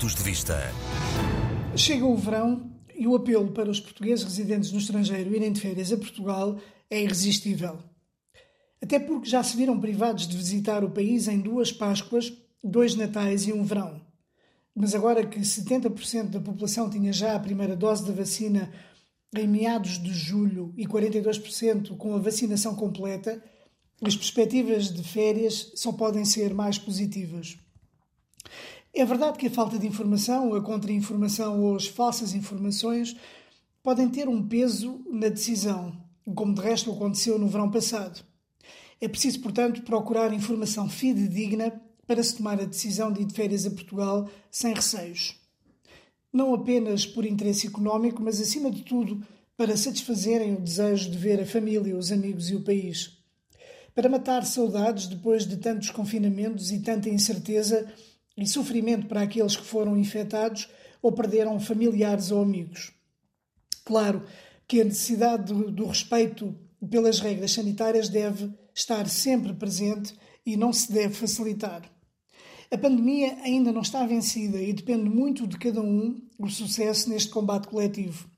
Pontos de Vista. Chega o verão e o apelo para os portugueses residentes no estrangeiro irem de férias a Portugal é irresistível. Até porque já se viram privados de visitar o país em duas Páscoas, dois Natais e um verão. Mas agora que 70% da população tinha já a primeira dose da vacina em meados de julho e 42% com a vacinação completa, as perspectivas de férias só podem ser mais positivas. É verdade que a falta de informação, a contra-informação ou as falsas informações podem ter um peso na decisão, como de resto aconteceu no verão passado. É preciso, portanto, procurar informação fidedigna para se tomar a decisão de ir de férias a Portugal sem receios. Não apenas por interesse económico, mas acima de tudo para satisfazerem o desejo de ver a família, os amigos e o país. Para matar saudades depois de tantos confinamentos e tanta incerteza e sofrimento para aqueles que foram infectados ou perderam familiares ou amigos. Claro que a necessidade do, respeito pelas regras sanitárias deve estar sempre presente e não se deve facilitar. A pandemia ainda não está vencida e depende muito de cada um o sucesso neste combate coletivo.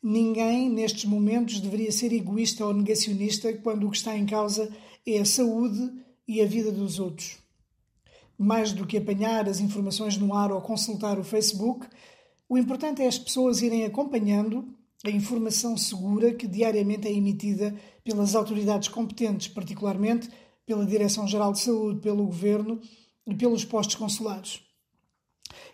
Ninguém, nestes momentos, deveria ser egoísta ou negacionista quando o que está em causa é a saúde e a vida dos outros. Mais do que apanhar as informações no ar ou consultar o Facebook, o importante é as pessoas irem acompanhando a informação segura que diariamente é emitida pelas autoridades competentes, particularmente pela Direção-Geral de Saúde, pelo Governo e pelos postos consulares.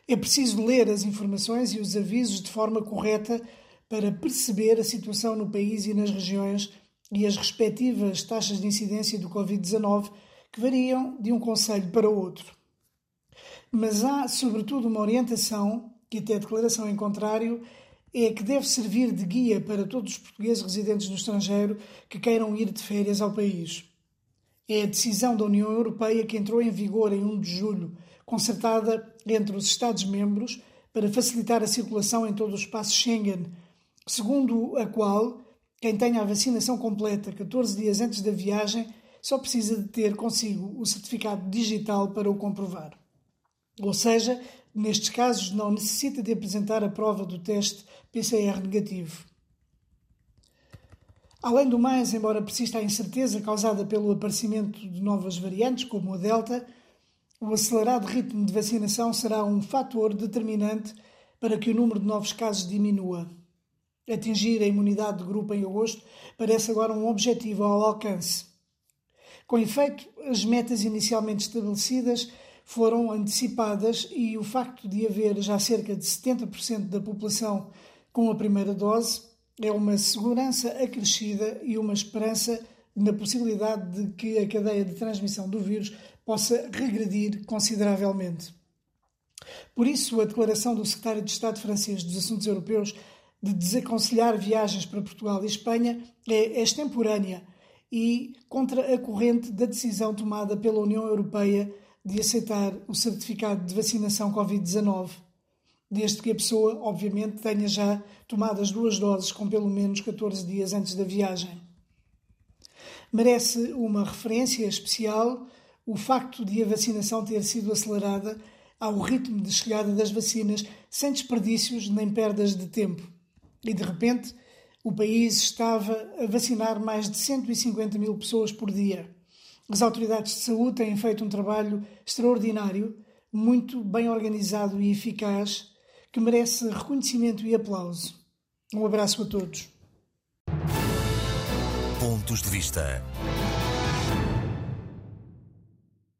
É preciso ler as informações e os avisos de forma correta para perceber a situação no país e nas regiões e as respectivas taxas de incidência do Covid-19 que variam de um conselho para outro. Mas há, sobretudo, uma orientação, que até a declaração em contrário, é que deve servir de guia para todos os portugueses residentes no estrangeiro que queiram ir de férias ao país. É a decisão da União Europeia que entrou em vigor em 1 de julho, concertada entre os Estados-membros para facilitar a circulação em todo o espaço Schengen, segundo a qual quem tenha a vacinação completa 14 dias antes da viagem só precisa de ter consigo o certificado digital para o comprovar. Ou seja, nestes casos não necessita de apresentar a prova do teste PCR negativo. Além do mais, embora persista a incerteza causada pelo aparecimento de novas variantes, como a Delta, o acelerado ritmo de vacinação será um fator determinante para que o número de novos casos diminua. Atingir a imunidade de grupo em agosto parece agora um objetivo ao alcance. Com efeito, as metas inicialmente estabelecidas foram antecipadas e o facto de haver já cerca de 70% da população com a primeira dose é uma segurança acrescida e uma esperança na possibilidade de que a cadeia de transmissão do vírus possa regredir consideravelmente. Por isso, a declaração do secretário de Estado francês dos Assuntos Europeus de desaconselhar viagens para Portugal e Espanha é extemporânea e contra a corrente da decisão tomada pela União Europeia de aceitar o certificado de vacinação Covid-19, desde que a pessoa, obviamente, tenha já tomado as duas doses com pelo menos 14 dias antes da viagem. Merece uma referência especial o facto de a vacinação ter sido acelerada ao ritmo de chegada das vacinas sem desperdícios nem perdas de tempo e de repente o país estava a vacinar mais de 150 mil pessoas por dia. As autoridades de saúde têm feito um trabalho extraordinário, muito bem organizado e eficaz, que merece reconhecimento e aplauso. Um abraço a todos. Pontos de Vista.